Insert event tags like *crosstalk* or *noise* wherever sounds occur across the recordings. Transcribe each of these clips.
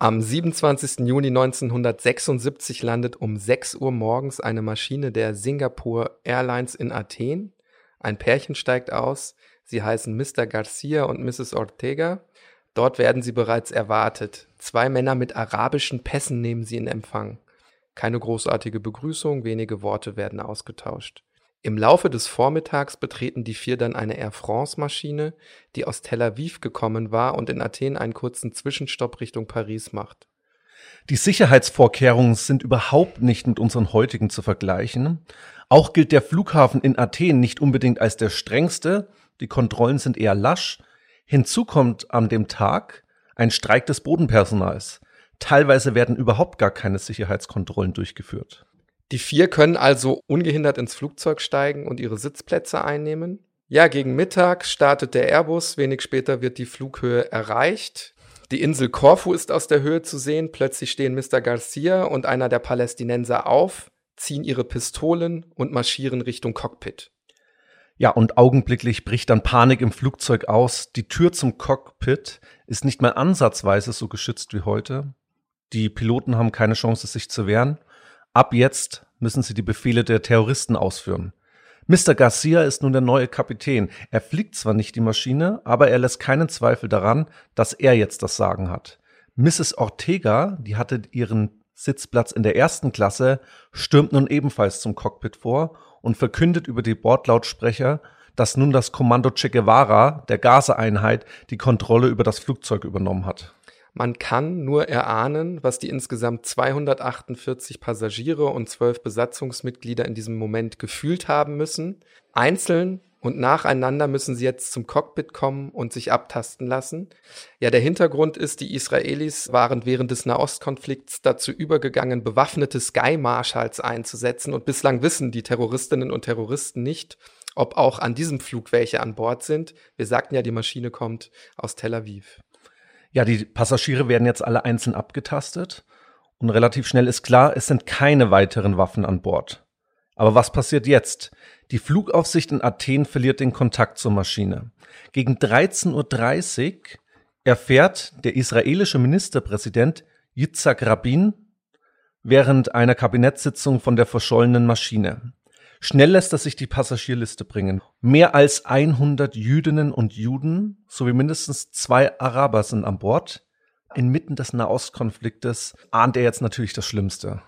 Am 27. Juni 1976 landet um 6 Uhr morgens eine Maschine der Singapore Airlines in Athen. Ein Pärchen steigt aus. Sie heißen Mr. Garcia und Mrs. Ortega. Dort werden sie bereits erwartet. Zwei Männer mit arabischen Pässen nehmen sie in Empfang. Keine großartige Begrüßung, wenige Worte werden ausgetauscht. Im Laufe des Vormittags betreten die vier dann eine Air France-Maschine, die aus Tel Aviv gekommen war und in Athen einen kurzen Zwischenstopp Richtung Paris macht. Die Sicherheitsvorkehrungen sind überhaupt nicht mit unseren heutigen zu vergleichen. Auch gilt der Flughafen in Athen nicht unbedingt als der strengste. Die Kontrollen sind eher lasch. Hinzu kommt an dem Tag ein Streik des Bodenpersonals. Teilweise werden überhaupt gar keine Sicherheitskontrollen durchgeführt. Die vier können also ungehindert ins Flugzeug steigen und ihre Sitzplätze einnehmen. Ja, gegen Mittag startet der Airbus, wenig später wird die Flughöhe erreicht. Die Insel Korfu ist aus der Höhe zu sehen. Plötzlich stehen Mr. Garcia und einer der Palästinenser auf, ziehen ihre Pistolen und marschieren Richtung Cockpit. Ja, und augenblicklich bricht dann Panik im Flugzeug aus. Die Tür zum Cockpit ist nicht mal ansatzweise so geschützt wie heute. Die Piloten haben keine Chance, sich zu wehren. Ab jetzt müssen sie die Befehle der Terroristen ausführen. Mr. Garcia ist nun der neue Kapitän. Er fliegt zwar nicht die Maschine, aber er lässt keinen Zweifel daran, dass er jetzt das Sagen hat. Mrs. Ortega, die hatte ihren Sitzplatz in der ersten Klasse, stürmt nun ebenfalls zum Cockpit vor und verkündet über die Bordlautsprecher, dass nun das Kommando Che Guevara der Gaza-Einheit die Kontrolle über das Flugzeug übernommen hat. Man kann nur erahnen, was die insgesamt 248 Passagiere und 12 Besatzungsmitglieder in diesem Moment gefühlt haben müssen. Einzeln und nacheinander müssen sie jetzt zum Cockpit kommen und sich abtasten lassen. Ja, der Hintergrund ist, die Israelis waren während des Nahostkonflikts dazu übergegangen, bewaffnete Sky Marshals einzusetzen und bislang wissen die Terroristinnen und Terroristen nicht, ob auch an diesem Flug welche an Bord sind. Wir sagten ja, die Maschine kommt aus Tel Aviv. Ja, die Passagiere werden jetzt alle einzeln abgetastet und relativ schnell ist klar, es sind keine weiteren Waffen an Bord. Aber was passiert jetzt? Die Flugaufsicht in Athen verliert den Kontakt zur Maschine. Gegen 13.30 Uhr erfährt der israelische Ministerpräsident Yitzhak Rabin während einer Kabinettssitzung von der verschollenen Maschine. Schnell lässt er sich die Passagierliste bringen. Mehr als 100 Jüdinnen und Juden sowie mindestens zwei Araber sind an Bord. Inmitten des Nahostkonfliktes ahnt er jetzt natürlich das Schlimmste.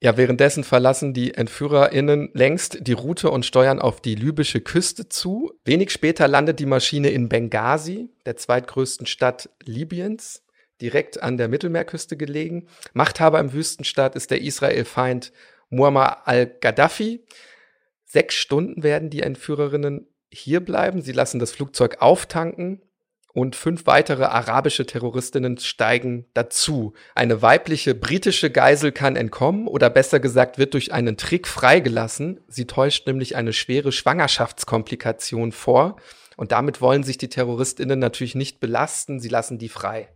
Ja, währenddessen verlassen die EntführerInnen längst die Route und steuern auf die libysche Küste zu. Wenig später landet die Maschine in Benghazi, der zweitgrößten Stadt Libyens, direkt an der Mittelmeerküste gelegen. Machthaber im Wüstenstaat ist der Israel-Feind Muammar al-Gaddafi. Sechs Stunden werden die Entführerinnen hier bleiben. Sie lassen das Flugzeug auftanken und fünf weitere arabische Terroristinnen steigen dazu. Eine weibliche britische Geisel kann entkommen oder besser gesagt wird durch einen Trick freigelassen. Sie täuscht nämlich eine schwere Schwangerschaftskomplikation vor und damit wollen sich die Terroristinnen natürlich nicht belasten. Sie lassen die frei.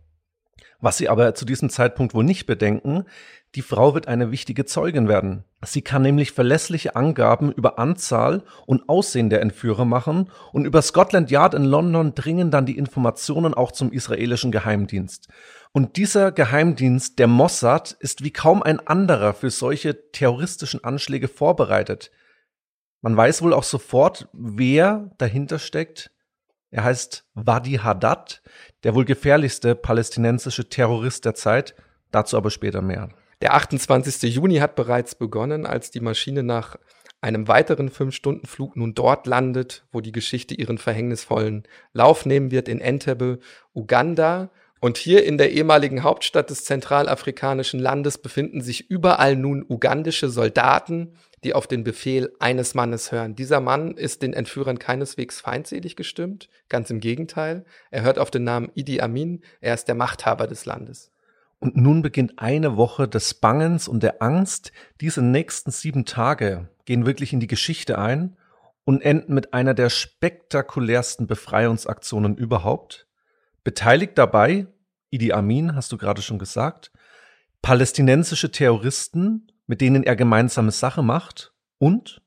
Was sie aber zu diesem Zeitpunkt wohl nicht bedenken, die Frau wird eine wichtige Zeugin werden. Sie kann nämlich verlässliche Angaben über Anzahl und Aussehen der Entführer machen und über Scotland Yard in London dringen dann die Informationen auch zum israelischen Geheimdienst. Und dieser Geheimdienst, der Mossad, ist wie kaum ein anderer für solche terroristischen Anschläge vorbereitet. Man weiß wohl auch sofort, wer dahinter steckt. Er heißt Wadi Haddad, der wohl gefährlichste palästinensische Terrorist der Zeit. Dazu aber später mehr. Der 28. Juni hat bereits begonnen, als die Maschine nach einem weiteren Fünf-Stunden-Flug nun dort landet, wo die Geschichte ihren verhängnisvollen Lauf nehmen wird, in Entebbe, Uganda. Und hier in der ehemaligen Hauptstadt des zentralafrikanischen Landes befinden sich überall nun ugandische Soldaten, die auf den Befehl eines Mannes hören. Dieser Mann ist den Entführern keineswegs feindselig gestimmt, ganz im Gegenteil. Er hört auf den Namen Idi Amin, er ist der Machthaber des Landes. Und nun beginnt eine Woche des Bangens und der Angst. Diese nächsten sieben Tage gehen wirklich in die Geschichte ein und enden mit einer der spektakulärsten Befreiungsaktionen überhaupt. Beteiligt dabei, Idi Amin, hast du gerade schon gesagt, palästinensische Terroristen, mit denen er gemeinsame Sache macht und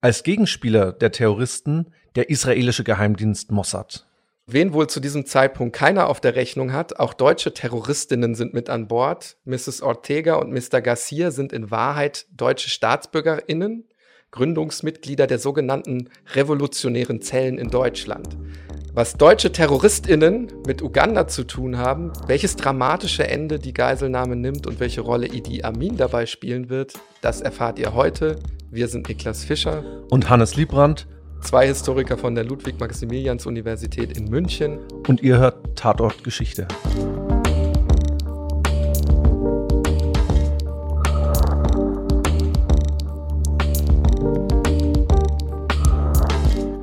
als Gegenspieler der Terroristen der israelische Geheimdienst Mossad. Wen wohl zu diesem Zeitpunkt keiner auf der Rechnung hat, auch deutsche Terroristinnen sind mit an Bord. Mrs. Ortega und Mr. Garcia sind in Wahrheit deutsche Staatsbürgerinnen, Gründungsmitglieder der sogenannten revolutionären Zellen in Deutschland. Was deutsche Terroristinnen mit Uganda zu tun haben, welches dramatische Ende die Geiselnahme nimmt und welche Rolle Idi Amin dabei spielen wird, das erfahrt ihr heute. Wir sind Niklas Fischer und Hannes Liebrandt zwei Historiker von der Ludwig-Maximilians-Universität in München. Und ihr hört Tatort Geschichte.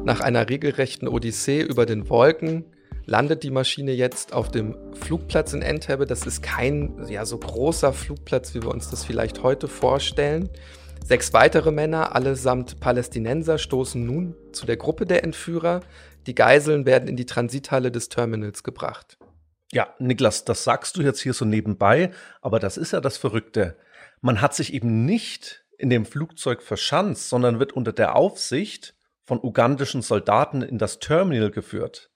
Nach einer regelrechten Odyssee über den Wolken landet die Maschine jetzt auf dem Flugplatz in Entebbe. Das ist kein ja, so großer Flugplatz, wie wir uns das vielleicht heute vorstellen. Sechs weitere Männer, allesamt Palästinenser, stoßen nun zu der Gruppe der Entführer. Die Geiseln werden in die Transithalle des Terminals gebracht. Ja, Niklas, das sagst du jetzt hier so nebenbei, aber das ist ja das Verrückte. Man hat sich eben nicht in dem Flugzeug verschanzt, sondern wird unter der Aufsicht von ugandischen Soldaten in das Terminal geführt.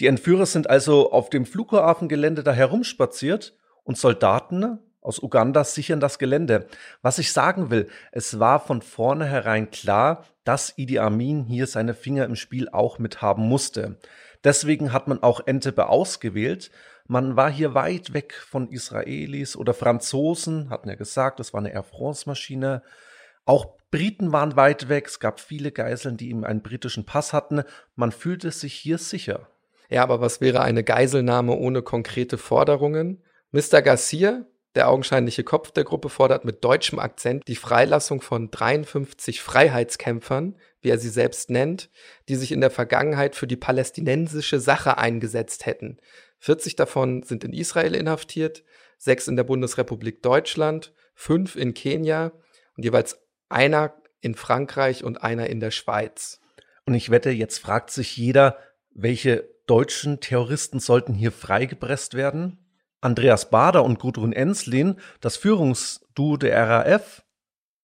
Die Entführer sind also auf dem Flughafengelände da herumspaziert und Soldaten aus Uganda sichern das Gelände. Was ich sagen will, es war von vornherein klar, dass Idi Amin hier seine Finger im Spiel auch mit haben musste. Deswegen hat man auch Entebbe ausgewählt. Man war hier weit weg von Israelis oder Franzosen, hatten ja gesagt, das war eine Air France-Maschine. Auch Briten waren weit weg. Es gab viele Geiseln, die ihm einen britischen Pass hatten. Man fühlte sich hier sicher. Ja, aber was wäre eine Geiselnahme ohne konkrete Forderungen? Mr. Garcia, der augenscheinliche Kopf der Gruppe fordert mit deutschem Akzent die Freilassung von 53 Freiheitskämpfern, wie er sie selbst nennt, die sich in der Vergangenheit für die palästinensische Sache eingesetzt hätten. 40 davon sind in Israel inhaftiert, sechs in der Bundesrepublik Deutschland, fünf in Kenia und jeweils einer in Frankreich und einer in der Schweiz. Und ich wette, jetzt fragt sich jeder, welche deutschen Terroristen sollten hier freigepresst werden? Andreas Bader und Gudrun Enslin, das Führungsduo der RAF,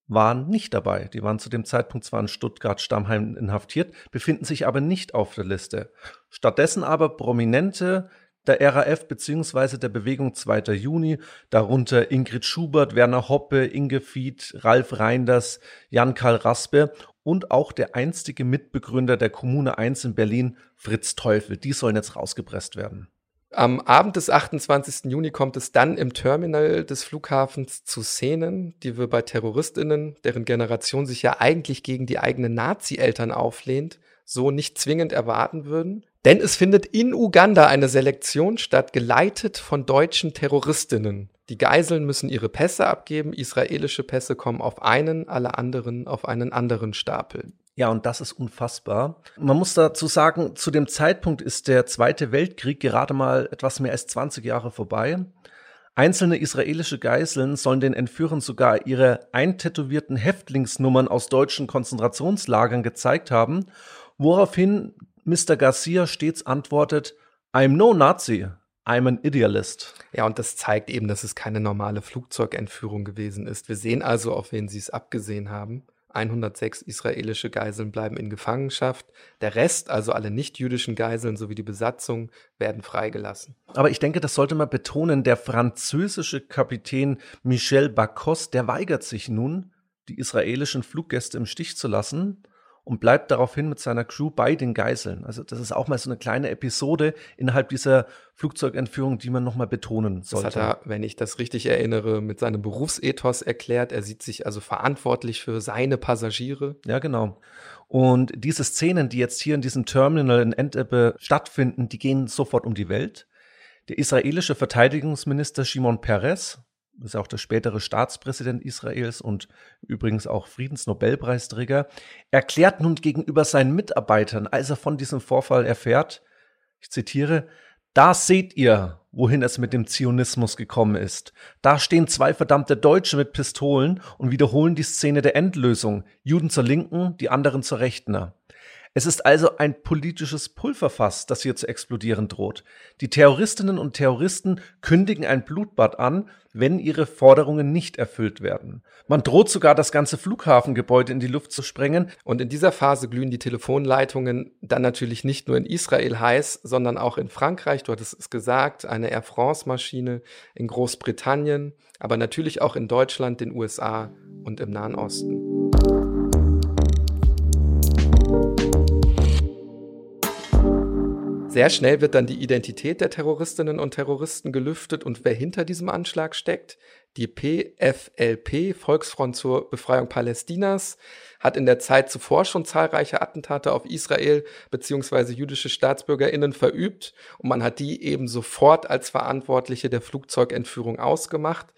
waren nicht dabei. Die waren zu dem Zeitpunkt zwar in Stuttgart-Stammheim inhaftiert, befinden sich aber nicht auf der Liste. Stattdessen aber Prominente der RAF bzw. der Bewegung 2. Juni, darunter Ingrid Schubert, Werner Hoppe, Inge Fied, Ralf Reinders, Jan-Karl Raspe und auch der einstige Mitbegründer der Kommune 1 in Berlin, Fritz Teufel. Die sollen jetzt rausgepresst werden. Am Abend des 28. Juni kommt es dann im Terminal des Flughafens zu Szenen, die wir bei Terroristinnen, deren Generation sich ja eigentlich gegen die eigenen Nazi-Eltern auflehnt, so nicht zwingend erwarten würden. Denn es findet in Uganda eine Selektion statt, geleitet von deutschen Terroristinnen. Die Geiseln müssen ihre Pässe abgeben, israelische Pässe kommen auf einen, alle anderen auf einen anderen Stapel. Ja, und das ist unfassbar. Man muss dazu sagen, zu dem Zeitpunkt ist der Zweite Weltkrieg gerade mal etwas mehr als 20 Jahre vorbei. Einzelne israelische Geiseln sollen den Entführern sogar ihre eintätowierten Häftlingsnummern aus deutschen Konzentrationslagern gezeigt haben, woraufhin Mr. Garcia stets antwortet, I'm no Nazi, I'm an Idealist. Ja, und das zeigt eben, dass es keine normale Flugzeugentführung gewesen ist. Wir sehen also, auf wen sie es abgesehen haben. 106 israelische Geiseln bleiben in Gefangenschaft. Der Rest, also alle nicht-jüdischen Geiseln sowie die Besatzung, werden freigelassen. Aber ich denke, das sollte man betonen, der französische Kapitän Michel Bacos, der weigert sich nun, die israelischen Fluggäste im Stich zu lassen und bleibt daraufhin mit seiner Crew bei den Geiseln. Also das ist auch mal so eine kleine Episode innerhalb dieser Flugzeugentführung, die man nochmal betonen sollte. Das hat er, wenn ich das richtig erinnere, mit seinem Berufsethos erklärt. Er sieht sich also verantwortlich für seine Passagiere. Ja, genau. Und diese Szenen, die jetzt hier in diesem Terminal in Entebbe stattfinden, die gehen sofort um die Welt. Der israelische Verteidigungsminister Shimon Peres ist auch der spätere Staatspräsident Israels und übrigens auch Friedensnobelpreisträger, erklärt nun gegenüber seinen Mitarbeitern, als er von diesem Vorfall erfährt, ich zitiere, da seht ihr, wohin es mit dem Zionismus gekommen ist. Da stehen zwei verdammte Deutsche mit Pistolen und wiederholen die Szene der Endlösung. Juden zur Linken, die anderen zur Rechten. Es ist also ein politisches Pulverfass, das hier zu explodieren droht. Die Terroristinnen und Terroristen kündigen ein Blutbad an, wenn ihre Forderungen nicht erfüllt werden. Man droht sogar, das ganze Flughafengebäude in die Luft zu sprengen. Und in dieser Phase glühen die Telefonleitungen dann natürlich nicht nur in Israel heiß, sondern auch in Frankreich. Du hattest es gesagt, eine Air France-Maschine in Großbritannien, aber natürlich auch in Deutschland, den USA und im Nahen Osten. Sehr schnell wird dann die Identität der Terroristinnen und Terroristen gelüftet und wer hinter diesem Anschlag steckt. Die PFLP, Volksfront zur Befreiung Palästinas, hat in der Zeit zuvor schon zahlreiche Attentate auf Israel bzw. jüdische Staatsbürgerinnen verübt und man hat die eben sofort als Verantwortliche der Flugzeugentführung ausgemacht.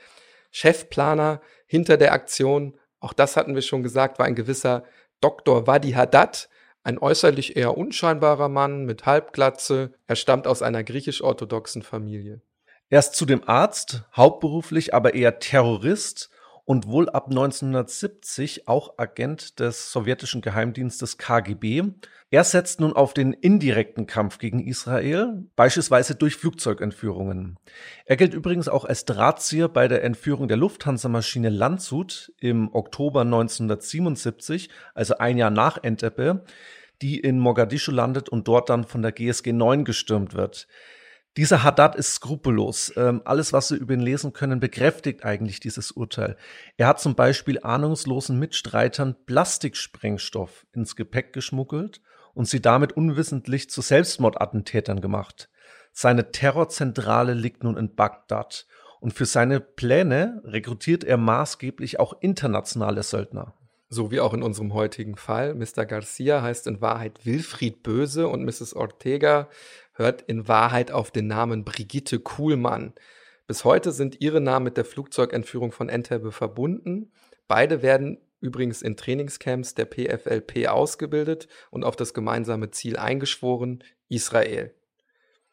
Chefplaner hinter der Aktion, auch das hatten wir schon gesagt, war ein gewisser Dr. Wadi Haddad, ein äußerlich eher unscheinbarer Mann mit Halbglatze. Er stammt aus einer griechisch-orthodoxen Familie. Er ist zudem Arzt, hauptberuflich aber eher Terrorist und wohl ab 1970 auch Agent des sowjetischen Geheimdienstes KGB. Er setzt nun auf den indirekten Kampf gegen Israel, beispielsweise durch Flugzeugentführungen. Er gilt übrigens auch als Drahtzieher bei der Entführung der Lufthansa-Maschine Landshut im Oktober 1977, also ein Jahr nach Entebbe, die in Mogadischu landet und dort dann von der GSG 9 gestürmt wird. Dieser Haddad ist skrupellos. Ähm, alles, was wir über ihn lesen können, bekräftigt eigentlich dieses Urteil. Er hat zum Beispiel ahnungslosen Mitstreitern Plastiksprengstoff ins Gepäck geschmuggelt und sie damit unwissentlich zu Selbstmordattentätern gemacht. Seine Terrorzentrale liegt nun in Bagdad und für seine Pläne rekrutiert er maßgeblich auch internationale Söldner. So wie auch in unserem heutigen Fall. Mr. Garcia heißt in Wahrheit Wilfried Böse und Mrs. Ortega hört in Wahrheit auf den Namen Brigitte Kuhlmann. Bis heute sind ihre Namen mit der Flugzeugentführung von Entebbe verbunden. Beide werden übrigens in Trainingscamps der PFLP ausgebildet und auf das gemeinsame Ziel eingeschworen, Israel.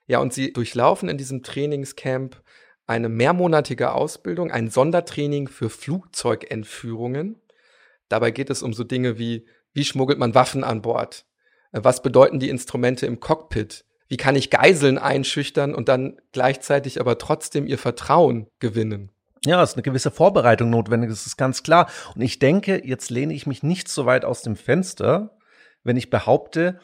Ja, und sie durchlaufen in diesem Trainingscamp eine mehrmonatige Ausbildung, ein Sondertraining für Flugzeugentführungen. Dabei geht es um so Dinge wie, wie schmuggelt man Waffen an Bord? Äh, was bedeuten die Instrumente im Cockpit? Wie kann ich Geiseln einschüchtern und dann gleichzeitig aber trotzdem ihr Vertrauen gewinnen? Ja, es ist eine gewisse Vorbereitung notwendig, das ist ganz klar. Und ich denke, jetzt lehne ich mich nicht so weit aus dem Fenster, wenn ich behaupte,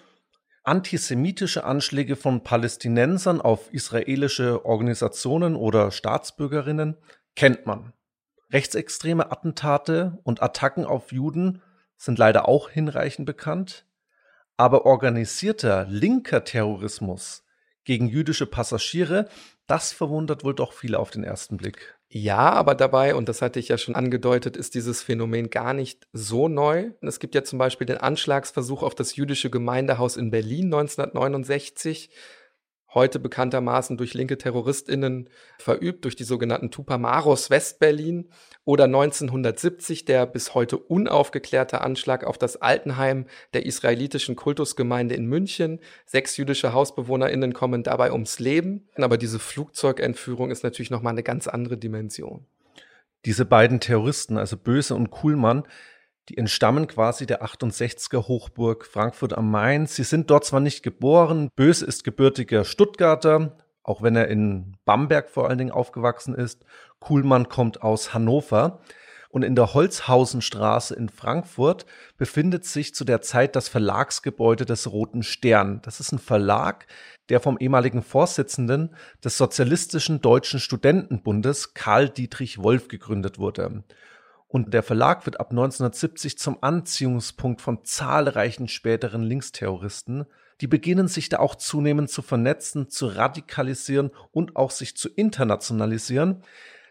antisemitische Anschläge von Palästinensern auf israelische Organisationen oder Staatsbürgerinnen kennt man. Rechtsextreme Attentate und Attacken auf Juden sind leider auch hinreichend bekannt. Aber organisierter linker Terrorismus gegen jüdische Passagiere, das verwundert wohl doch viele auf den ersten Blick. Ja, aber dabei, und das hatte ich ja schon angedeutet, ist dieses Phänomen gar nicht so neu. Es gibt ja zum Beispiel den Anschlagsversuch auf das jüdische Gemeindehaus in Berlin 1969 heute bekanntermaßen durch linke TerroristInnen verübt, durch die sogenannten Tupamaros Westberlin oder 1970 der bis heute unaufgeklärte Anschlag auf das Altenheim der israelitischen Kultusgemeinde in München. Sechs jüdische HausbewohnerInnen kommen dabei ums Leben. Aber diese Flugzeugentführung ist natürlich nochmal eine ganz andere Dimension. Diese beiden Terroristen, also Böse und Kuhlmann, die entstammen quasi der 68er Hochburg Frankfurt am Main. Sie sind dort zwar nicht geboren, Böse ist gebürtiger Stuttgarter, auch wenn er in Bamberg vor allen Dingen aufgewachsen ist. Kuhlmann kommt aus Hannover. Und in der Holzhausenstraße in Frankfurt befindet sich zu der Zeit das Verlagsgebäude des Roten Stern. Das ist ein Verlag, der vom ehemaligen Vorsitzenden des Sozialistischen Deutschen Studentenbundes Karl Dietrich Wolf gegründet wurde. Und der Verlag wird ab 1970 zum Anziehungspunkt von zahlreichen späteren Linksterroristen. Die beginnen sich da auch zunehmend zu vernetzen, zu radikalisieren und auch sich zu internationalisieren.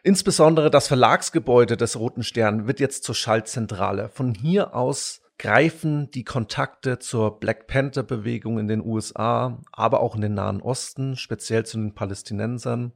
Insbesondere das Verlagsgebäude des Roten Stern wird jetzt zur Schaltzentrale. Von hier aus greifen die Kontakte zur Black Panther Bewegung in den USA, aber auch in den Nahen Osten, speziell zu den Palästinensern.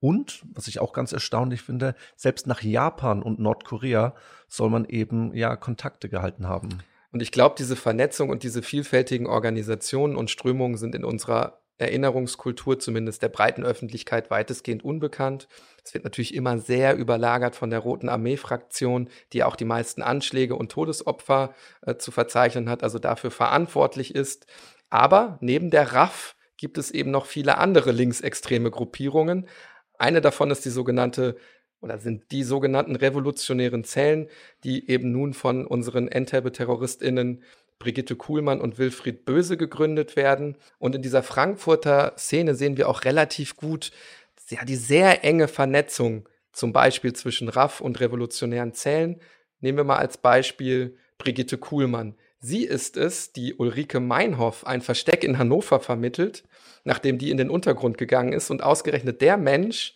Und, was ich auch ganz erstaunlich finde, selbst nach Japan und Nordkorea soll man eben ja Kontakte gehalten haben. Und ich glaube, diese Vernetzung und diese vielfältigen Organisationen und Strömungen sind in unserer Erinnerungskultur, zumindest der breiten Öffentlichkeit, weitestgehend unbekannt. Es wird natürlich immer sehr überlagert von der Roten Armee-Fraktion, die auch die meisten Anschläge und Todesopfer äh, zu verzeichnen hat, also dafür verantwortlich ist. Aber neben der RAF gibt es eben noch viele andere linksextreme Gruppierungen. Eine davon ist die sogenannte oder sind die sogenannten revolutionären Zellen, die eben nun von unseren Entebbe-TerroristInnen Brigitte Kuhlmann und Wilfried Böse gegründet werden. Und in dieser Frankfurter Szene sehen wir auch relativ gut ja, die sehr enge Vernetzung, zum Beispiel zwischen RAF und revolutionären Zellen. Nehmen wir mal als Beispiel Brigitte Kuhlmann. Sie ist es, die Ulrike Meinhoff ein Versteck in Hannover vermittelt, nachdem die in den Untergrund gegangen ist. Und ausgerechnet der Mensch,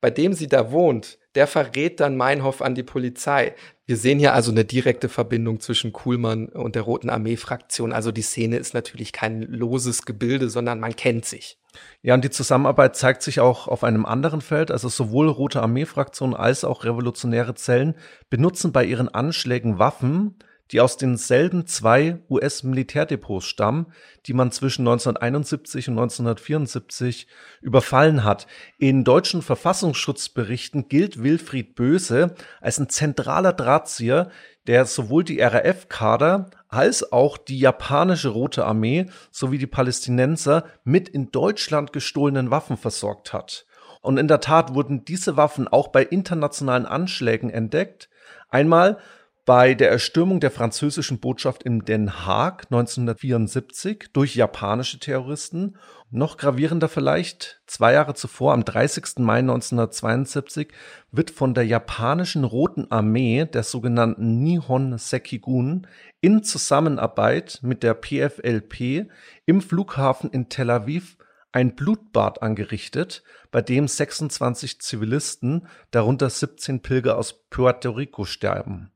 bei dem sie da wohnt, der verrät dann Meinhoff an die Polizei. Wir sehen hier also eine direkte Verbindung zwischen Kuhlmann und der Roten Armee-Fraktion. Also die Szene ist natürlich kein loses Gebilde, sondern man kennt sich. Ja, und die Zusammenarbeit zeigt sich auch auf einem anderen Feld. Also sowohl Rote Armee-Fraktion als auch revolutionäre Zellen benutzen bei ihren Anschlägen Waffen, die aus denselben zwei US-Militärdepots stammen, die man zwischen 1971 und 1974 überfallen hat. In deutschen Verfassungsschutzberichten gilt Wilfried Böse als ein zentraler Drahtzieher, der sowohl die RAF-Kader als auch die japanische Rote Armee sowie die Palästinenser mit in Deutschland gestohlenen Waffen versorgt hat. Und in der Tat wurden diese Waffen auch bei internationalen Anschlägen entdeckt. Einmal bei der Erstürmung der französischen Botschaft in Den Haag 1974 durch japanische Terroristen. Noch gravierender vielleicht, zwei Jahre zuvor, am 30. Mai 1972, wird von der japanischen Roten Armee, der sogenannten Nihon Sekigun, in Zusammenarbeit mit der PFLP im Flughafen in Tel Aviv ein Blutbad angerichtet, bei dem 26 Zivilisten, darunter 17 Pilger aus Puerto Rico, sterben.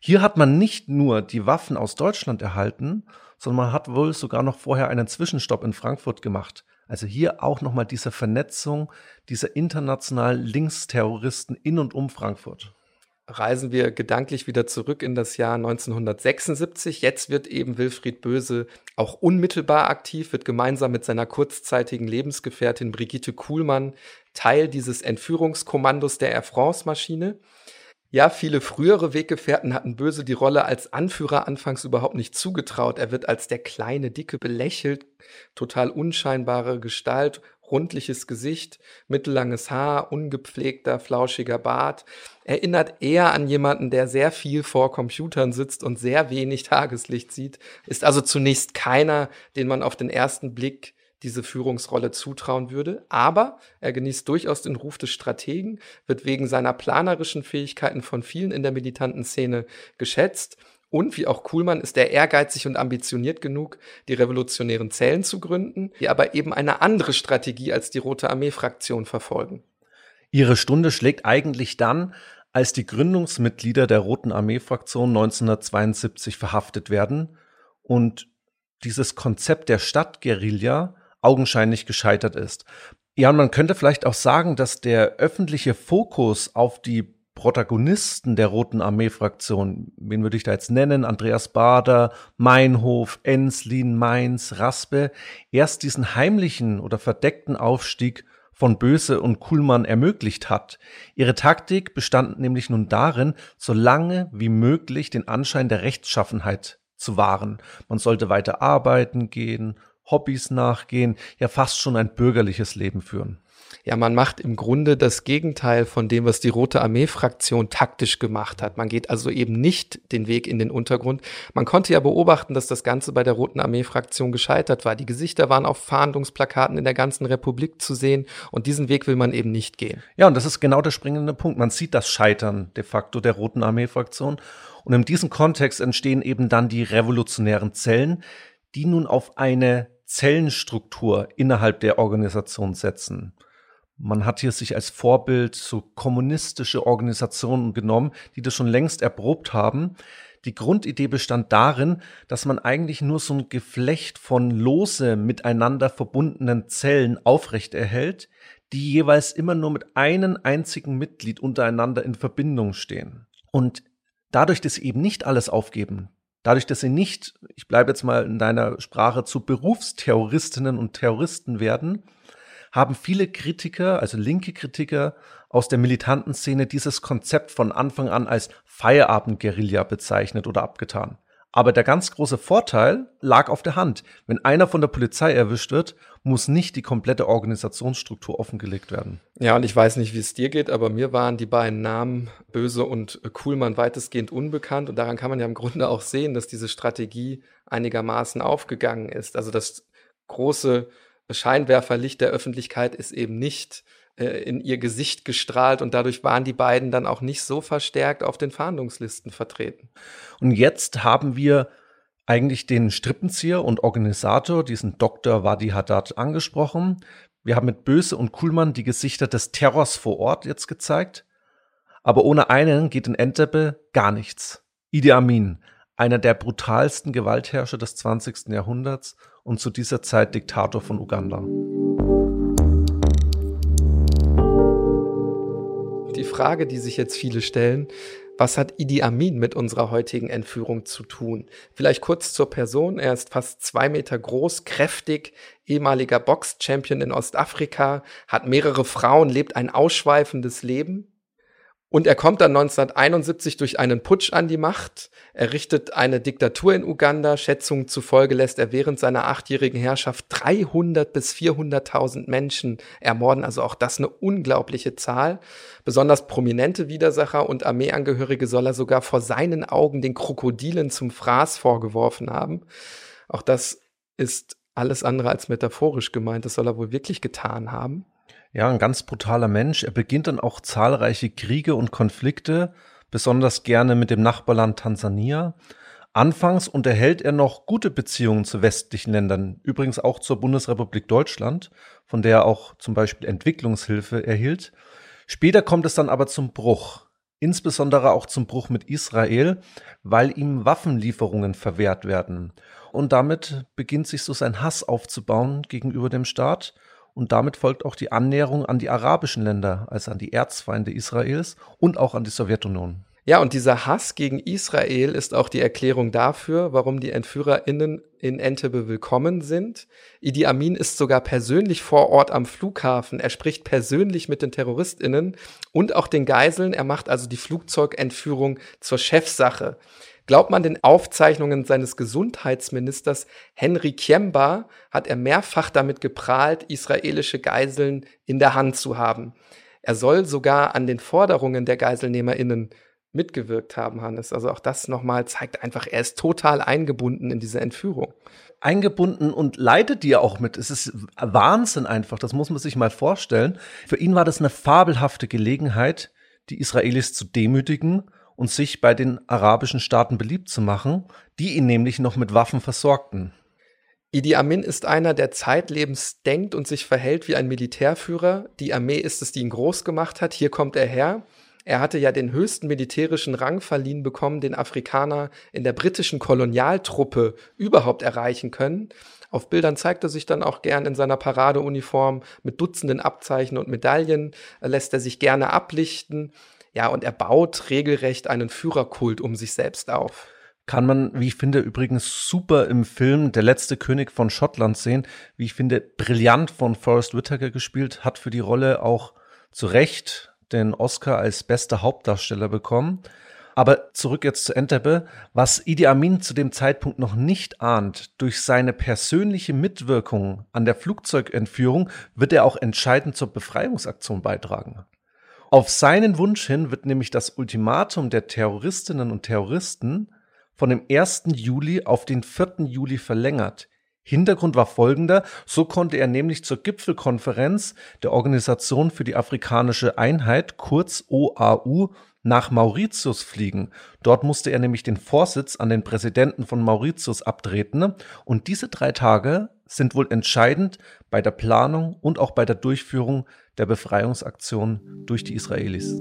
Hier hat man nicht nur die Waffen aus Deutschland erhalten, sondern man hat wohl sogar noch vorher einen Zwischenstopp in Frankfurt gemacht. Also hier auch nochmal diese Vernetzung dieser internationalen Linksterroristen in und um Frankfurt. Reisen wir gedanklich wieder zurück in das Jahr 1976. Jetzt wird eben Wilfried Böse auch unmittelbar aktiv, wird gemeinsam mit seiner kurzzeitigen Lebensgefährtin Brigitte Kuhlmann Teil dieses Entführungskommandos der Air France-Maschine. Ja, viele frühere Weggefährten hatten Böse die Rolle als Anführer anfangs überhaupt nicht zugetraut. Er wird als der kleine Dicke belächelt, total unscheinbare Gestalt, rundliches Gesicht, mittellanges Haar, ungepflegter, flauschiger Bart. Erinnert eher an jemanden, der sehr viel vor Computern sitzt und sehr wenig Tageslicht sieht. Ist also zunächst keiner, den man auf den ersten Blick diese Führungsrolle zutrauen würde. Aber er genießt durchaus den Ruf des Strategen, wird wegen seiner planerischen Fähigkeiten von vielen in der militanten Szene geschätzt. Und wie auch Kuhlmann ist er ehrgeizig und ambitioniert genug, die revolutionären Zellen zu gründen, die aber eben eine andere Strategie als die Rote Armee-Fraktion verfolgen. Ihre Stunde schlägt eigentlich dann, als die Gründungsmitglieder der Roten Armee-Fraktion 1972 verhaftet werden und dieses Konzept der Stadtguerilla augenscheinlich gescheitert ist. Ja, und man könnte vielleicht auch sagen, dass der öffentliche Fokus auf die Protagonisten der Roten Armee-Fraktion, wen würde ich da jetzt nennen? Andreas Bader, Meinhof, Enslin, Mainz, Raspe, erst diesen heimlichen oder verdeckten Aufstieg von Böse und Kuhlmann ermöglicht hat. Ihre Taktik bestand nämlich nun darin, so lange wie möglich den Anschein der Rechtschaffenheit zu wahren. Man sollte weiter arbeiten gehen, Hobbys nachgehen, ja fast schon ein bürgerliches Leben führen. Ja, man macht im Grunde das Gegenteil von dem, was die Rote Armee-Fraktion taktisch gemacht hat. Man geht also eben nicht den Weg in den Untergrund. Man konnte ja beobachten, dass das Ganze bei der Roten Armee-Fraktion gescheitert war. Die Gesichter waren auf Fahndungsplakaten in der ganzen Republik zu sehen und diesen Weg will man eben nicht gehen. Ja, und das ist genau der springende Punkt. Man sieht das Scheitern de facto der Roten Armee-Fraktion. Und in diesem Kontext entstehen eben dann die revolutionären Zellen, die nun auf eine Zellenstruktur innerhalb der Organisation setzen. Man hat hier sich als Vorbild so kommunistische Organisationen genommen, die das schon längst erprobt haben. Die Grundidee bestand darin, dass man eigentlich nur so ein Geflecht von lose miteinander verbundenen Zellen aufrechterhält, die jeweils immer nur mit einem einzigen Mitglied untereinander in Verbindung stehen. Und dadurch, dass sie eben nicht alles aufgeben, Dadurch, dass sie nicht, ich bleibe jetzt mal in deiner Sprache, zu Berufsterroristinnen und Terroristen werden, haben viele Kritiker, also linke Kritiker aus der militanten Szene dieses Konzept von Anfang an als Feierabend-Guerilla bezeichnet oder abgetan. Aber der ganz große Vorteil lag auf der Hand. Wenn einer von der Polizei erwischt wird, muss nicht die komplette Organisationsstruktur offengelegt werden. Ja, und ich weiß nicht, wie es dir geht, aber mir waren die beiden Namen Böse und Kuhlmann weitestgehend unbekannt. Und daran kann man ja im Grunde auch sehen, dass diese Strategie einigermaßen aufgegangen ist. Also das große Scheinwerferlicht der Öffentlichkeit ist eben nicht äh, in ihr Gesicht gestrahlt und dadurch waren die beiden dann auch nicht so verstärkt auf den Fahndungslisten vertreten. Und jetzt haben wir eigentlich den Strippenzieher und Organisator, diesen Dr. Wadi Haddad, angesprochen. Wir haben mit Böse und Kuhlmann die Gesichter des Terrors vor Ort jetzt gezeigt. Aber ohne einen geht in Entebbe gar nichts. Idi Amin, einer der brutalsten Gewaltherrscher des 20. Jahrhunderts und zu dieser Zeit Diktator von Uganda. Frage, die sich jetzt viele stellen, was hat Idi Amin mit unserer heutigen Entführung zu tun? Vielleicht kurz zur Person. Er ist fast zwei Meter groß, kräftig, ehemaliger Box-Champion in Ostafrika, hat mehrere Frauen, lebt ein ausschweifendes Leben. Und er kommt dann 1971 durch einen Putsch an die Macht. Er richtet eine Diktatur in Uganda. Schätzungen zufolge lässt er während seiner achtjährigen Herrschaft 300 bis 400.000 Menschen ermorden. Also auch das eine unglaubliche Zahl. Besonders prominente Widersacher und Armeeangehörige soll er sogar vor seinen Augen den Krokodilen zum Fraß vorgeworfen haben. Auch das ist alles andere als metaphorisch gemeint. Das soll er wohl wirklich getan haben. Ja, ein ganz brutaler Mensch. Er beginnt dann auch zahlreiche Kriege und Konflikte, besonders gerne mit dem Nachbarland Tansania. Anfangs unterhält er noch gute Beziehungen zu westlichen Ländern, übrigens auch zur Bundesrepublik Deutschland, von der er auch zum Beispiel Entwicklungshilfe erhielt. Später kommt es dann aber zum Bruch, insbesondere auch zum Bruch mit Israel, weil ihm Waffenlieferungen verwehrt werden. Und damit beginnt sich so sein Hass aufzubauen gegenüber dem Staat und damit folgt auch die Annäherung an die arabischen Länder, also an die Erzfeinde Israels und auch an die Sowjetunion. Ja, und dieser Hass gegen Israel ist auch die Erklärung dafür, warum die EntführerInnen in Entebbe willkommen sind. Idi Amin ist sogar persönlich vor Ort am Flughafen. Er spricht persönlich mit den TerroristInnen und auch den Geiseln. Er macht also die Flugzeugentführung zur Chefsache. Glaubt man den Aufzeichnungen seines Gesundheitsministers Henry Kiemba, hat er mehrfach damit geprahlt, israelische Geiseln in der Hand zu haben. Er soll sogar an den Forderungen der GeiselnehmerInnen mitgewirkt haben, Hannes. Also auch das nochmal zeigt einfach, er ist total eingebunden in diese Entführung. Eingebunden und leidet die auch mit. Es ist Wahnsinn einfach, das muss man sich mal vorstellen. Für ihn war das eine fabelhafte Gelegenheit, die Israelis zu demütigen und sich bei den arabischen Staaten beliebt zu machen, die ihn nämlich noch mit Waffen versorgten. Idi Amin ist einer, der zeitlebens denkt und sich verhält wie ein Militärführer. Die Armee ist es, die ihn groß gemacht hat. Hier kommt er her. Er hatte ja den höchsten militärischen Rang verliehen bekommen, den Afrikaner in der britischen Kolonialtruppe überhaupt erreichen können. Auf Bildern zeigt er sich dann auch gern in seiner Paradeuniform mit Dutzenden Abzeichen und Medaillen, lässt er sich gerne ablichten. Ja, und er baut regelrecht einen Führerkult um sich selbst auf. Kann man, wie ich finde, übrigens super im Film Der letzte König von Schottland sehen. Wie ich finde, brillant von Forrest Whitaker gespielt, hat für die Rolle auch zu Recht den Oscar als bester Hauptdarsteller bekommen. Aber zurück jetzt zu Entebbe. Was Idi Amin zu dem Zeitpunkt noch nicht ahnt, durch seine persönliche Mitwirkung an der Flugzeugentführung wird er auch entscheidend zur Befreiungsaktion beitragen. Auf seinen Wunsch hin wird nämlich das Ultimatum der Terroristinnen und Terroristen von dem 1. Juli auf den 4. Juli verlängert. Hintergrund war folgender, so konnte er nämlich zur Gipfelkonferenz der Organisation für die afrikanische Einheit, kurz OAU, nach Mauritius fliegen. Dort musste er nämlich den Vorsitz an den Präsidenten von Mauritius abtreten. Und diese drei Tage sind wohl entscheidend bei der Planung und auch bei der Durchführung der Befreiungsaktion durch die Israelis.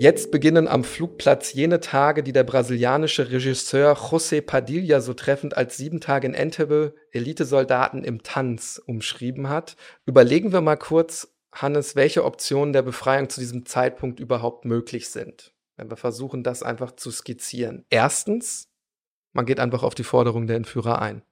Jetzt beginnen am Flugplatz jene Tage, die der brasilianische Regisseur José Padilha so treffend als sieben Tage in Entebbe Elitesoldaten im Tanz umschrieben hat. Überlegen wir mal kurz, Hannes, welche Optionen der Befreiung zu diesem Zeitpunkt überhaupt möglich sind. wenn wir versuchen, das einfach zu skizzieren. Erstens, man geht einfach auf die Forderung der Entführer ein.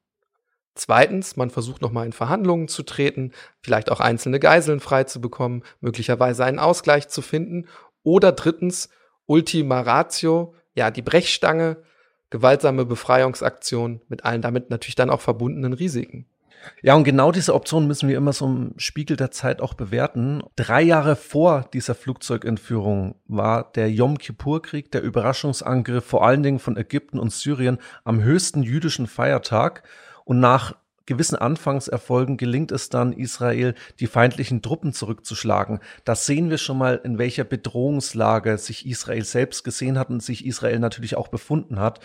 Zweitens, man versucht nochmal in Verhandlungen zu treten, vielleicht auch einzelne Geiseln frei zu bekommen, möglicherweise einen Ausgleich zu finden. Oder drittens, Ultima Ratio, ja, die Brechstange, gewaltsame Befreiungsaktion mit allen damit natürlich dann auch verbundenen Risiken. Ja, und genau diese Option müssen wir immer so im Spiegel der Zeit auch bewerten. Drei Jahre vor dieser Flugzeugentführung war der Yom Kippur-Krieg, der Überraschungsangriff vor allen Dingen von Ägypten und Syrien am höchsten jüdischen Feiertag. Und nach gewissen Anfangserfolgen gelingt es dann Israel, die feindlichen Truppen zurückzuschlagen. Das sehen wir schon mal, in welcher Bedrohungslage sich Israel selbst gesehen hat und sich Israel natürlich auch befunden hat,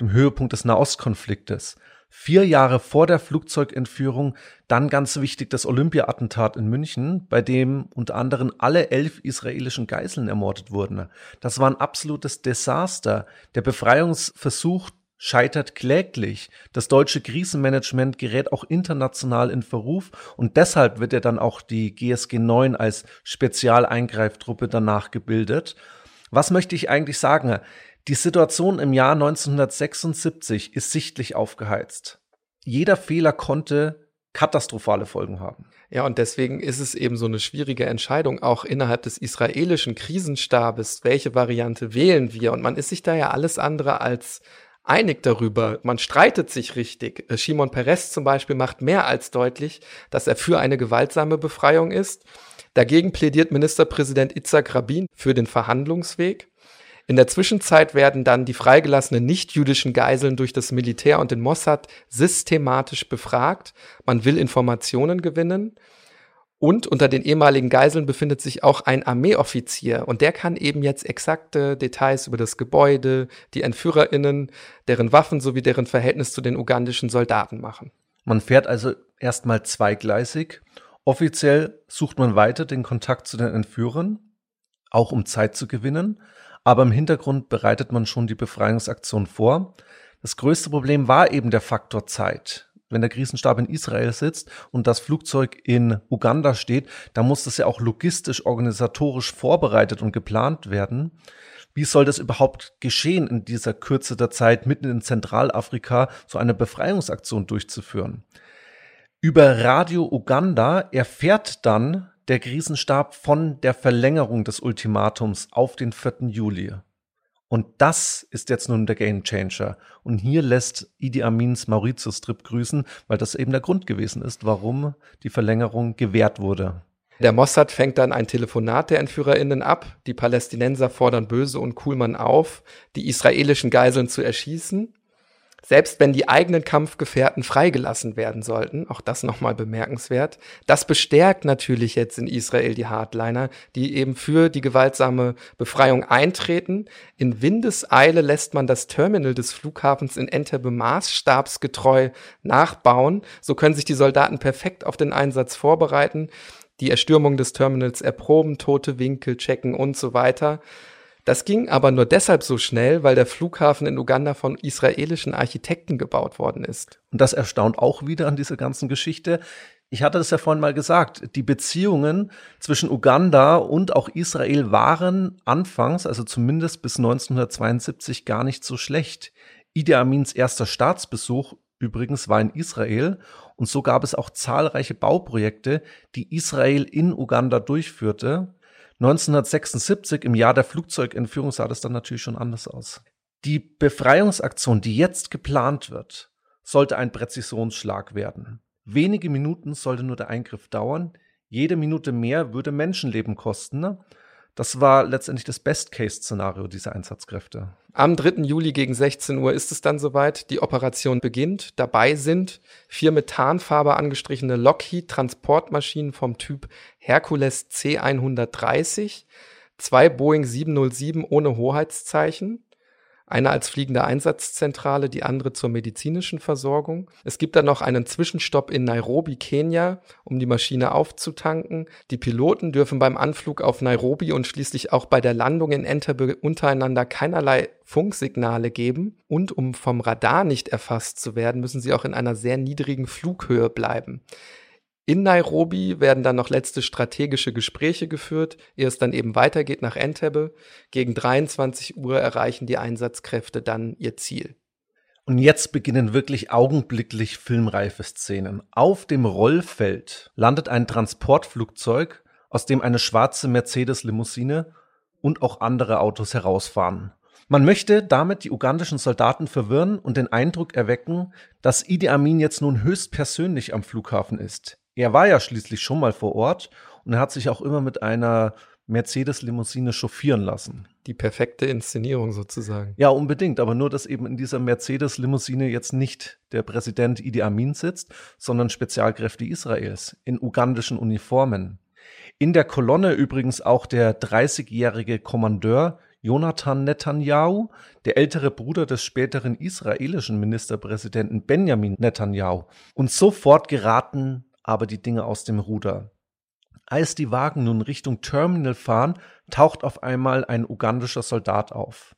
dem Höhepunkt des Nahostkonfliktes. Vier Jahre vor der Flugzeugentführung dann ganz wichtig das Olympia-Attentat in München, bei dem unter anderem alle elf israelischen Geiseln ermordet wurden. Das war ein absolutes Desaster. Der Befreiungsversuch scheitert kläglich. Das deutsche Krisenmanagement gerät auch international in Verruf und deshalb wird ja dann auch die GSG 9 als Spezialeingreiftruppe danach gebildet. Was möchte ich eigentlich sagen? Die Situation im Jahr 1976 ist sichtlich aufgeheizt. Jeder Fehler konnte katastrophale Folgen haben. Ja, und deswegen ist es eben so eine schwierige Entscheidung, auch innerhalb des israelischen Krisenstabes, welche Variante wählen wir. Und man ist sich da ja alles andere als einig darüber. Man streitet sich richtig. Äh, Shimon Peres zum Beispiel macht mehr als deutlich, dass er für eine gewaltsame Befreiung ist. Dagegen plädiert Ministerpräsident Itzhak Rabin für den Verhandlungsweg. In der Zwischenzeit werden dann die freigelassenen nichtjüdischen Geiseln durch das Militär und den Mossad systematisch befragt. Man will Informationen gewinnen. Und unter den ehemaligen Geiseln befindet sich auch ein Armeeoffizier und der kann eben jetzt exakte Details über das Gebäude, die Entführerinnen, deren Waffen sowie deren Verhältnis zu den ugandischen Soldaten machen. Man fährt also erstmal zweigleisig. Offiziell sucht man weiter den Kontakt zu den Entführern, auch um Zeit zu gewinnen aber im Hintergrund bereitet man schon die Befreiungsaktion vor. Das größte Problem war eben der Faktor Zeit. Wenn der Krisenstab in Israel sitzt und das Flugzeug in Uganda steht, dann muss das ja auch logistisch, organisatorisch vorbereitet und geplant werden. Wie soll das überhaupt geschehen, in dieser Kürze der Zeit mitten in Zentralafrika so eine Befreiungsaktion durchzuführen? Über Radio Uganda erfährt dann der Krisenstab von der Verlängerung des Ultimatums auf den 4. Juli. Und das ist jetzt nun der Gamechanger. Und hier lässt Idi Amins Mauritius-Trip grüßen, weil das eben der Grund gewesen ist, warum die Verlängerung gewährt wurde. Der Mossad fängt dann ein Telefonat der EntführerInnen ab. Die Palästinenser fordern Böse und Kuhlmann auf, die israelischen Geiseln zu erschießen selbst wenn die eigenen Kampfgefährten freigelassen werden sollten, auch das nochmal bemerkenswert, das bestärkt natürlich jetzt in Israel die Hardliner, die eben für die gewaltsame Befreiung eintreten. In Windeseile lässt man das Terminal des Flughafens in Entebbe maßstabsgetreu nachbauen. So können sich die Soldaten perfekt auf den Einsatz vorbereiten, die Erstürmung des Terminals erproben, tote Winkel checken und so weiter. Das ging aber nur deshalb so schnell, weil der Flughafen in Uganda von israelischen Architekten gebaut worden ist. Und das erstaunt auch wieder an dieser ganzen Geschichte. Ich hatte es ja vorhin mal gesagt, die Beziehungen zwischen Uganda und auch Israel waren anfangs, also zumindest bis 1972, gar nicht so schlecht. Idi Amins erster Staatsbesuch übrigens war in Israel und so gab es auch zahlreiche Bauprojekte, die Israel in Uganda durchführte. 1976, im Jahr der Flugzeugentführung, sah das dann natürlich schon anders aus. Die Befreiungsaktion, die jetzt geplant wird, sollte ein Präzisionsschlag werden. Wenige Minuten sollte nur der Eingriff dauern. Jede Minute mehr würde Menschenleben kosten. Das war letztendlich das Best-Case-Szenario dieser Einsatzkräfte. Am 3. Juli gegen 16 Uhr ist es dann soweit. Die Operation beginnt. Dabei sind vier mit Tarnfarbe angestrichene Lockheed-Transportmaschinen vom Typ Hercules C130, zwei Boeing 707 ohne Hoheitszeichen, eine als fliegende Einsatzzentrale, die andere zur medizinischen Versorgung. Es gibt dann noch einen Zwischenstopp in Nairobi, Kenia, um die Maschine aufzutanken. Die Piloten dürfen beim Anflug auf Nairobi und schließlich auch bei der Landung in Entebbe untereinander keinerlei Funksignale geben. Und um vom Radar nicht erfasst zu werden, müssen sie auch in einer sehr niedrigen Flughöhe bleiben. In Nairobi werden dann noch letzte strategische Gespräche geführt, ehe es dann eben weitergeht nach Entebbe. Gegen 23 Uhr erreichen die Einsatzkräfte dann ihr Ziel. Und jetzt beginnen wirklich augenblicklich filmreife Szenen. Auf dem Rollfeld landet ein Transportflugzeug, aus dem eine schwarze Mercedes-Limousine und auch andere Autos herausfahren. Man möchte damit die ugandischen Soldaten verwirren und den Eindruck erwecken, dass Idi Amin jetzt nun höchstpersönlich am Flughafen ist. Er war ja schließlich schon mal vor Ort und er hat sich auch immer mit einer Mercedes-Limousine chauffieren lassen. Die perfekte Inszenierung sozusagen. Ja, unbedingt, aber nur, dass eben in dieser Mercedes-Limousine jetzt nicht der Präsident Idi Amin sitzt, sondern Spezialkräfte Israels in ugandischen Uniformen. In der Kolonne übrigens auch der 30-jährige Kommandeur Jonathan Netanyahu, der ältere Bruder des späteren israelischen Ministerpräsidenten Benjamin Netanyahu. Und sofort geraten aber die Dinge aus dem Ruder. Als die Wagen nun Richtung Terminal fahren, taucht auf einmal ein ugandischer Soldat auf.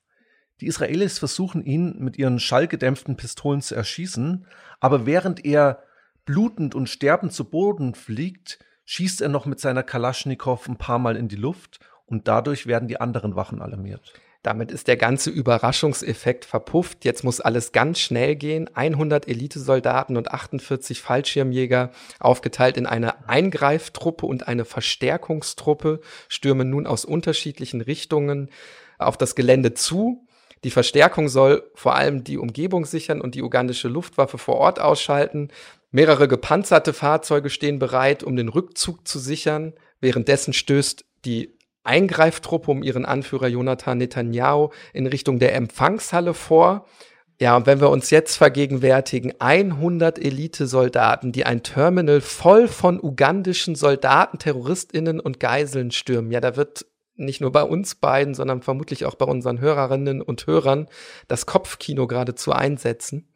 Die Israelis versuchen ihn mit ihren schallgedämpften Pistolen zu erschießen, aber während er blutend und sterbend zu Boden fliegt, schießt er noch mit seiner Kalaschnikow ein paar Mal in die Luft und dadurch werden die anderen Wachen alarmiert. Damit ist der ganze Überraschungseffekt verpufft. Jetzt muss alles ganz schnell gehen. 100 Elitesoldaten und 48 Fallschirmjäger, aufgeteilt in eine Eingreiftruppe und eine Verstärkungstruppe, stürmen nun aus unterschiedlichen Richtungen auf das Gelände zu. Die Verstärkung soll vor allem die Umgebung sichern und die ugandische Luftwaffe vor Ort ausschalten. Mehrere gepanzerte Fahrzeuge stehen bereit, um den Rückzug zu sichern. Währenddessen stößt die Eingreiftruppe um ihren Anführer Jonathan Netanyahu in Richtung der Empfangshalle vor. Ja, und wenn wir uns jetzt vergegenwärtigen, 100 Elitesoldaten, die ein Terminal voll von ugandischen Soldaten, Terroristinnen und Geiseln stürmen, ja, da wird nicht nur bei uns beiden, sondern vermutlich auch bei unseren Hörerinnen und Hörern das Kopfkino geradezu einsetzen.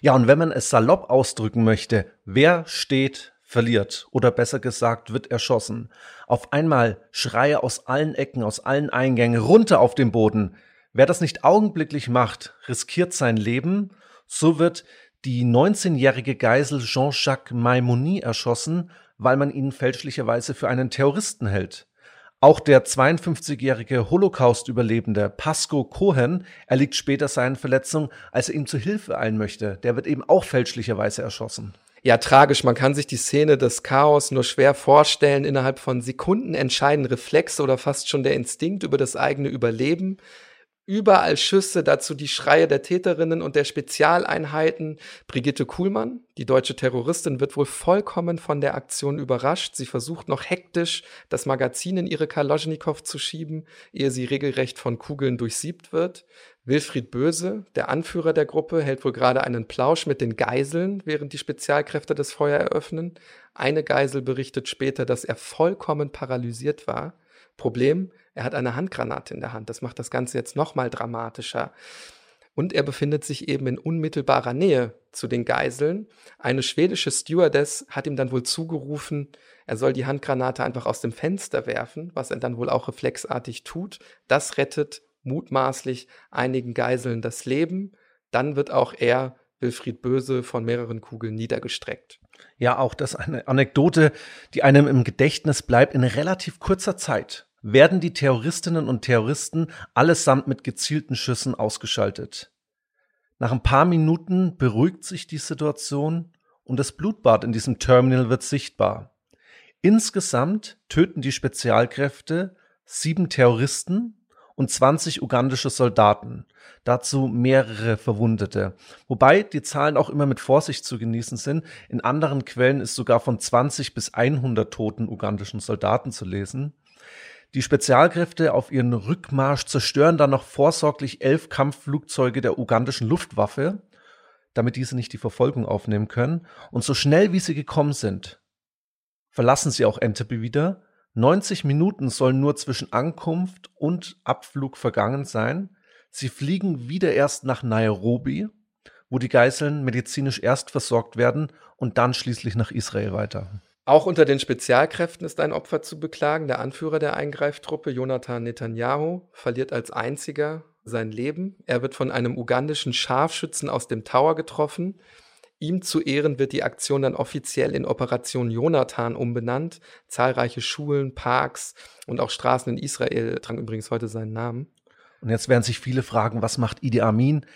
Ja, und wenn man es salopp ausdrücken möchte, wer steht verliert oder besser gesagt wird erschossen. Auf einmal Schreie aus allen Ecken, aus allen Eingängen, runter auf den Boden. Wer das nicht augenblicklich macht, riskiert sein Leben. So wird die 19-jährige Geisel Jean-Jacques Maimoni erschossen, weil man ihn fälschlicherweise für einen Terroristen hält. Auch der 52-jährige Holocaust-Überlebende Pasco Cohen erliegt später seinen Verletzungen, als er ihm zu Hilfe eilen möchte. Der wird eben auch fälschlicherweise erschossen ja tragisch. Man kann sich die Szene des Chaos nur schwer vorstellen. Innerhalb von Sekunden entscheiden Reflexe oder fast schon der Instinkt über das eigene Überleben. Überall Schüsse, dazu die Schreie der Täterinnen und der Spezialeinheiten. Brigitte Kuhlmann, die deutsche Terroristin, wird wohl vollkommen von der Aktion überrascht. Sie versucht noch hektisch, das Magazin in ihre Kaloschnikow zu schieben, ehe sie regelrecht von Kugeln durchsiebt wird. Wilfried Böse, der Anführer der Gruppe, hält wohl gerade einen Plausch mit den Geiseln, während die Spezialkräfte das Feuer eröffnen. Eine Geisel berichtet später, dass er vollkommen paralysiert war. Problem, er hat eine Handgranate in der Hand. Das macht das Ganze jetzt noch mal dramatischer. Und er befindet sich eben in unmittelbarer Nähe zu den Geiseln. Eine schwedische Stewardess hat ihm dann wohl zugerufen, er soll die Handgranate einfach aus dem Fenster werfen, was er dann wohl auch reflexartig tut. Das rettet mutmaßlich einigen Geiseln das Leben. Dann wird auch er, Wilfried Böse, von mehreren Kugeln niedergestreckt. Ja, auch das eine Anekdote, die einem im Gedächtnis bleibt. In relativ kurzer Zeit werden die Terroristinnen und Terroristen allesamt mit gezielten Schüssen ausgeschaltet. Nach ein paar Minuten beruhigt sich die Situation und das Blutbad in diesem Terminal wird sichtbar. Insgesamt töten die Spezialkräfte sieben Terroristen und 20 ugandische Soldaten, dazu mehrere Verwundete. Wobei die Zahlen auch immer mit Vorsicht zu genießen sind. In anderen Quellen ist sogar von 20 bis 100 toten ugandischen Soldaten zu lesen. Die Spezialkräfte auf ihren Rückmarsch zerstören dann noch vorsorglich elf Kampfflugzeuge der ugandischen Luftwaffe, damit diese nicht die Verfolgung aufnehmen können. Und so schnell wie sie gekommen sind, verlassen sie auch Entebbe wieder 90 Minuten sollen nur zwischen Ankunft und Abflug vergangen sein. Sie fliegen wieder erst nach Nairobi, wo die Geiseln medizinisch erst versorgt werden und dann schließlich nach Israel weiter. Auch unter den Spezialkräften ist ein Opfer zu beklagen. Der Anführer der Eingreiftruppe, Jonathan Netanyahu, verliert als einziger sein Leben. Er wird von einem ugandischen Scharfschützen aus dem Tower getroffen. Ihm zu Ehren wird die Aktion dann offiziell in Operation Jonathan umbenannt. Zahlreiche Schulen, Parks und auch Straßen in Israel tragen übrigens heute seinen Namen. Und jetzt werden sich viele fragen, was macht Idi Amin?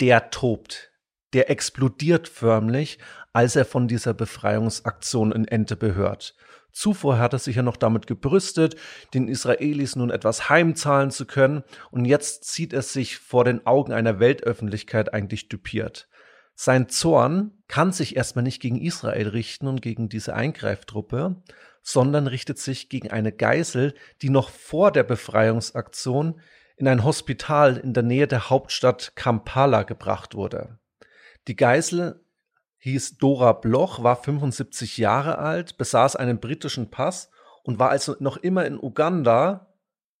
Der tobt. Der explodiert förmlich, als er von dieser Befreiungsaktion in Entebbe hört. Zuvor hat er sich ja noch damit gebrüstet, den Israelis nun etwas heimzahlen zu können, und jetzt sieht er sich vor den Augen einer Weltöffentlichkeit eigentlich düpiert. Sein Zorn kann sich erstmal nicht gegen Israel richten und gegen diese Eingreiftruppe, sondern richtet sich gegen eine Geisel, die noch vor der Befreiungsaktion in ein Hospital in der Nähe der Hauptstadt Kampala gebracht wurde. Die Geisel hieß Dora Bloch, war 75 Jahre alt, besaß einen britischen Pass und war also noch immer in Uganda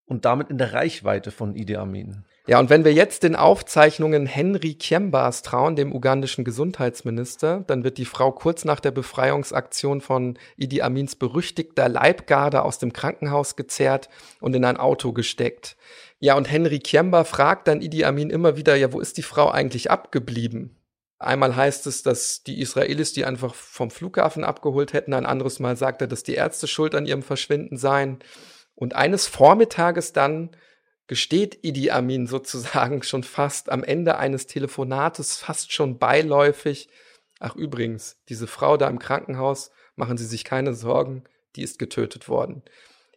und damit in der Reichweite von Idi Amin. Ja, und wenn wir jetzt den Aufzeichnungen Henry Kiembas trauen, dem ugandischen Gesundheitsminister, dann wird die Frau kurz nach der Befreiungsaktion von Idi Amins berüchtigter Leibgarde aus dem Krankenhaus gezerrt und in ein Auto gesteckt. Ja, und Henry Kiemba fragt dann Idi Amin immer wieder, ja, wo ist die Frau eigentlich abgeblieben? Einmal heißt es, dass die Israelis die einfach vom Flughafen abgeholt hätten. Ein anderes Mal sagt er, dass die Ärzte schuld an ihrem Verschwinden seien. Und eines Vormittages dann gesteht Idi Amin sozusagen *laughs* schon fast am Ende eines Telefonates, fast schon beiläufig. Ach übrigens, diese Frau da im Krankenhaus, machen Sie sich keine Sorgen, die ist getötet worden.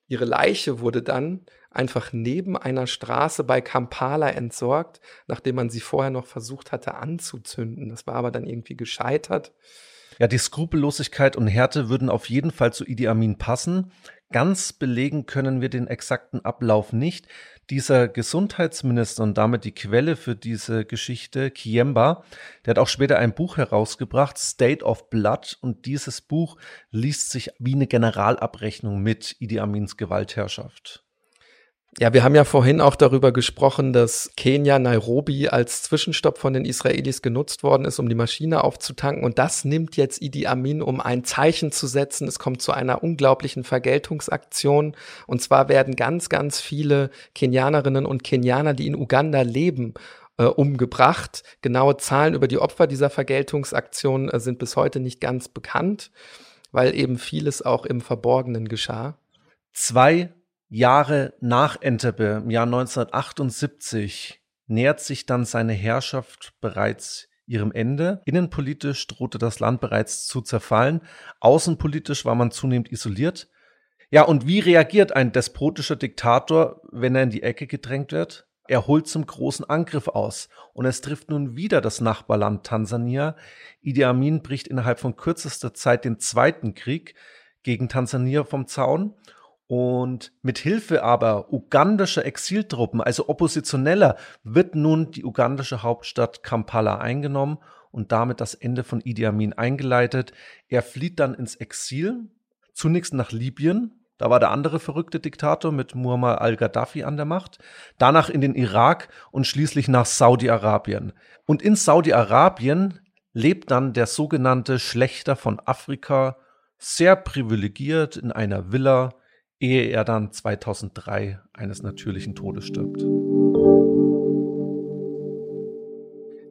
Ihre Leiche wurde dann einfach neben einer Straße bei Kampala entsorgt, nachdem man sie vorher noch versucht hatte anzuzünden. Das war aber dann irgendwie gescheitert. Ja, die Skrupellosigkeit und Härte würden auf jeden Fall zu Idi Amin passen. Ganz belegen können wir den exakten Ablauf nicht. Dieser Gesundheitsminister und damit die Quelle für diese Geschichte, Kiemba, der hat auch später ein Buch herausgebracht, State of Blood, und dieses Buch liest sich wie eine Generalabrechnung mit Idi Amins Gewaltherrschaft. Ja, wir haben ja vorhin auch darüber gesprochen, dass Kenia Nairobi als Zwischenstopp von den Israelis genutzt worden ist, um die Maschine aufzutanken. Und das nimmt jetzt Idi Amin, um ein Zeichen zu setzen. Es kommt zu einer unglaublichen Vergeltungsaktion. Und zwar werden ganz, ganz viele Kenianerinnen und Kenianer, die in Uganda leben, äh, umgebracht. Genaue Zahlen über die Opfer dieser Vergeltungsaktion äh, sind bis heute nicht ganz bekannt, weil eben vieles auch im Verborgenen geschah. Zwei Jahre nach Entebbe, im Jahr 1978, nähert sich dann seine Herrschaft bereits ihrem Ende. Innenpolitisch drohte das Land bereits zu zerfallen. Außenpolitisch war man zunehmend isoliert. Ja, und wie reagiert ein despotischer Diktator, wenn er in die Ecke gedrängt wird? Er holt zum großen Angriff aus und es trifft nun wieder das Nachbarland Tansania. Idi Amin bricht innerhalb von kürzester Zeit den zweiten Krieg gegen Tansania vom Zaun und mit Hilfe aber ugandischer Exiltruppen, also Oppositioneller, wird nun die ugandische Hauptstadt Kampala eingenommen und damit das Ende von Idi Amin eingeleitet. Er flieht dann ins Exil, zunächst nach Libyen, da war der andere verrückte Diktator mit Muammar al-Gaddafi an der Macht. Danach in den Irak und schließlich nach Saudi-Arabien. Und in Saudi-Arabien lebt dann der sogenannte Schlechter von Afrika, sehr privilegiert in einer Villa ehe er dann 2003 eines natürlichen Todes stirbt.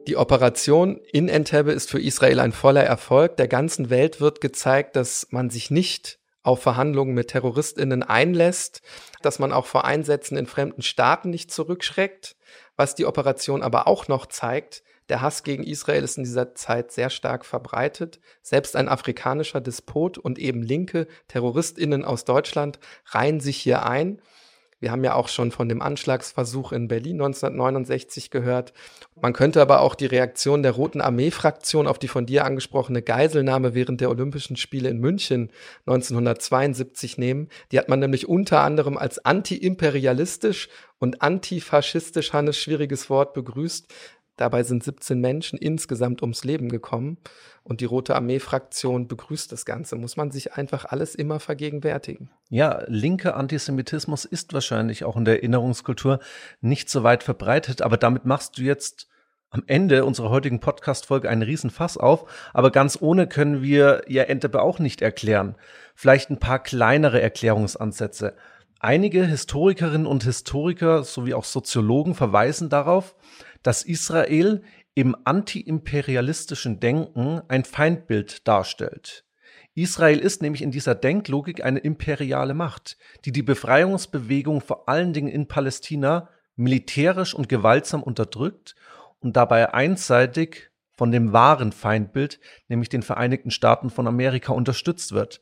Die Operation in Entebbe ist für Israel ein voller Erfolg. Der ganzen Welt wird gezeigt, dass man sich nicht auf Verhandlungen mit Terroristinnen einlässt, dass man auch vor Einsätzen in fremden Staaten nicht zurückschreckt. Was die Operation aber auch noch zeigt, der Hass gegen Israel ist in dieser Zeit sehr stark verbreitet. Selbst ein afrikanischer Despot und eben linke Terroristinnen aus Deutschland reihen sich hier ein. Wir haben ja auch schon von dem Anschlagsversuch in Berlin 1969 gehört. Man könnte aber auch die Reaktion der Roten Armee-Fraktion auf die von dir angesprochene Geiselnahme während der Olympischen Spiele in München 1972 nehmen. Die hat man nämlich unter anderem als anti-imperialistisch und antifaschistisch, Hannes, schwieriges Wort, begrüßt. Dabei sind 17 Menschen insgesamt ums Leben gekommen und die Rote Armee-Fraktion begrüßt das Ganze. Muss man sich einfach alles immer vergegenwärtigen. Ja, linker Antisemitismus ist wahrscheinlich auch in der Erinnerungskultur nicht so weit verbreitet, aber damit machst du jetzt am Ende unserer heutigen Podcast-Folge einen Riesenfass auf, aber ganz ohne können wir ja Entebbe auch nicht erklären. Vielleicht ein paar kleinere Erklärungsansätze. Einige Historikerinnen und Historiker sowie auch Soziologen verweisen darauf, dass Israel im antiimperialistischen Denken ein Feindbild darstellt. Israel ist nämlich in dieser Denklogik eine imperiale Macht, die die Befreiungsbewegung vor allen Dingen in Palästina militärisch und gewaltsam unterdrückt und dabei einseitig von dem wahren Feindbild, nämlich den Vereinigten Staaten von Amerika, unterstützt wird.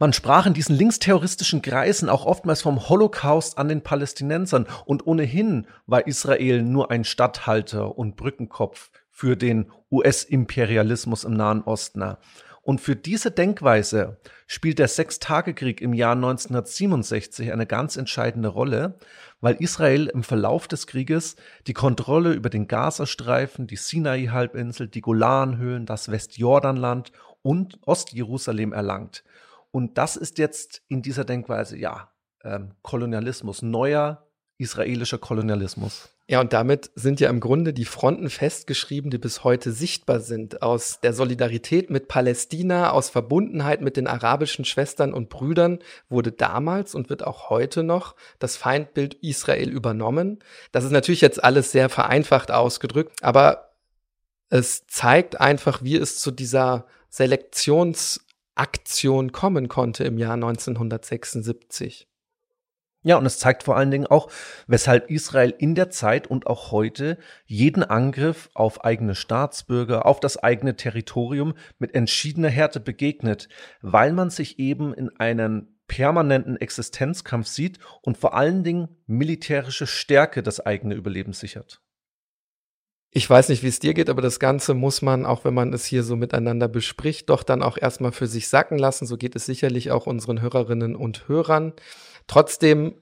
Man sprach in diesen linksterroristischen Kreisen auch oftmals vom Holocaust an den Palästinensern und ohnehin war Israel nur ein Statthalter und Brückenkopf für den US-Imperialismus im Nahen Osten. Und für diese Denkweise spielt der Sechstagekrieg im Jahr 1967 eine ganz entscheidende Rolle, weil Israel im Verlauf des Krieges die Kontrolle über den Gazastreifen, die Sinai-Halbinsel, die Golanhöhen, das Westjordanland und Ostjerusalem erlangt. Und das ist jetzt in dieser Denkweise, ja, ähm, Kolonialismus, neuer israelischer Kolonialismus. Ja, und damit sind ja im Grunde die Fronten festgeschrieben, die bis heute sichtbar sind. Aus der Solidarität mit Palästina, aus Verbundenheit mit den arabischen Schwestern und Brüdern wurde damals und wird auch heute noch das Feindbild Israel übernommen. Das ist natürlich jetzt alles sehr vereinfacht ausgedrückt, aber es zeigt einfach, wie es zu dieser Selektionsaktion kommen konnte im Jahr 1976. Ja, und es zeigt vor allen Dingen auch, weshalb Israel in der Zeit und auch heute jeden Angriff auf eigene Staatsbürger, auf das eigene Territorium mit entschiedener Härte begegnet, weil man sich eben in einen permanenten Existenzkampf sieht und vor allen Dingen militärische Stärke das eigene Überleben sichert. Ich weiß nicht, wie es dir geht, aber das Ganze muss man, auch wenn man es hier so miteinander bespricht, doch dann auch erstmal für sich sacken lassen. So geht es sicherlich auch unseren Hörerinnen und Hörern. Trotzdem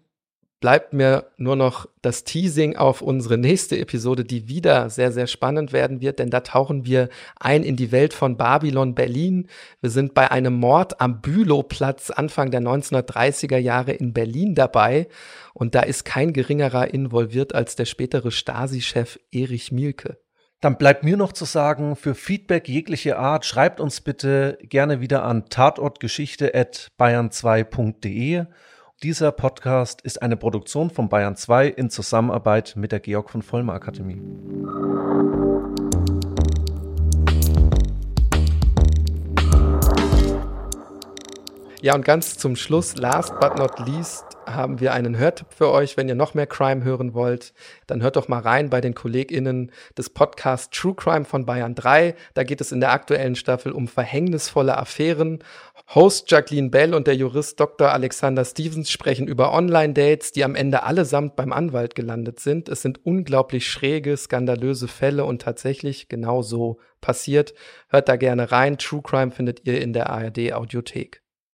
bleibt mir nur noch das Teasing auf unsere nächste Episode, die wieder sehr, sehr spannend werden wird, denn da tauchen wir ein in die Welt von Babylon Berlin. Wir sind bei einem Mord am Bülowplatz Anfang der 1930er Jahre in Berlin dabei und da ist kein geringerer involviert als der spätere Stasi-Chef Erich Mielke. Dann bleibt mir noch zu sagen, für Feedback jeglicher Art, schreibt uns bitte gerne wieder an tatortgeschichte.bayern2.de. Dieser Podcast ist eine Produktion von Bayern 2 in Zusammenarbeit mit der Georg von Vollmer Akademie. Ja, und ganz zum Schluss, last but not least, haben wir einen Hörtipp für euch. Wenn ihr noch mehr Crime hören wollt, dann hört doch mal rein bei den KollegInnen des Podcasts True Crime von Bayern 3. Da geht es in der aktuellen Staffel um verhängnisvolle Affären. Host Jacqueline Bell und der Jurist Dr. Alexander Stevens sprechen über Online-Dates, die am Ende allesamt beim Anwalt gelandet sind. Es sind unglaublich schräge, skandalöse Fälle und tatsächlich genau so passiert. Hört da gerne rein. True Crime findet ihr in der ARD Audiothek.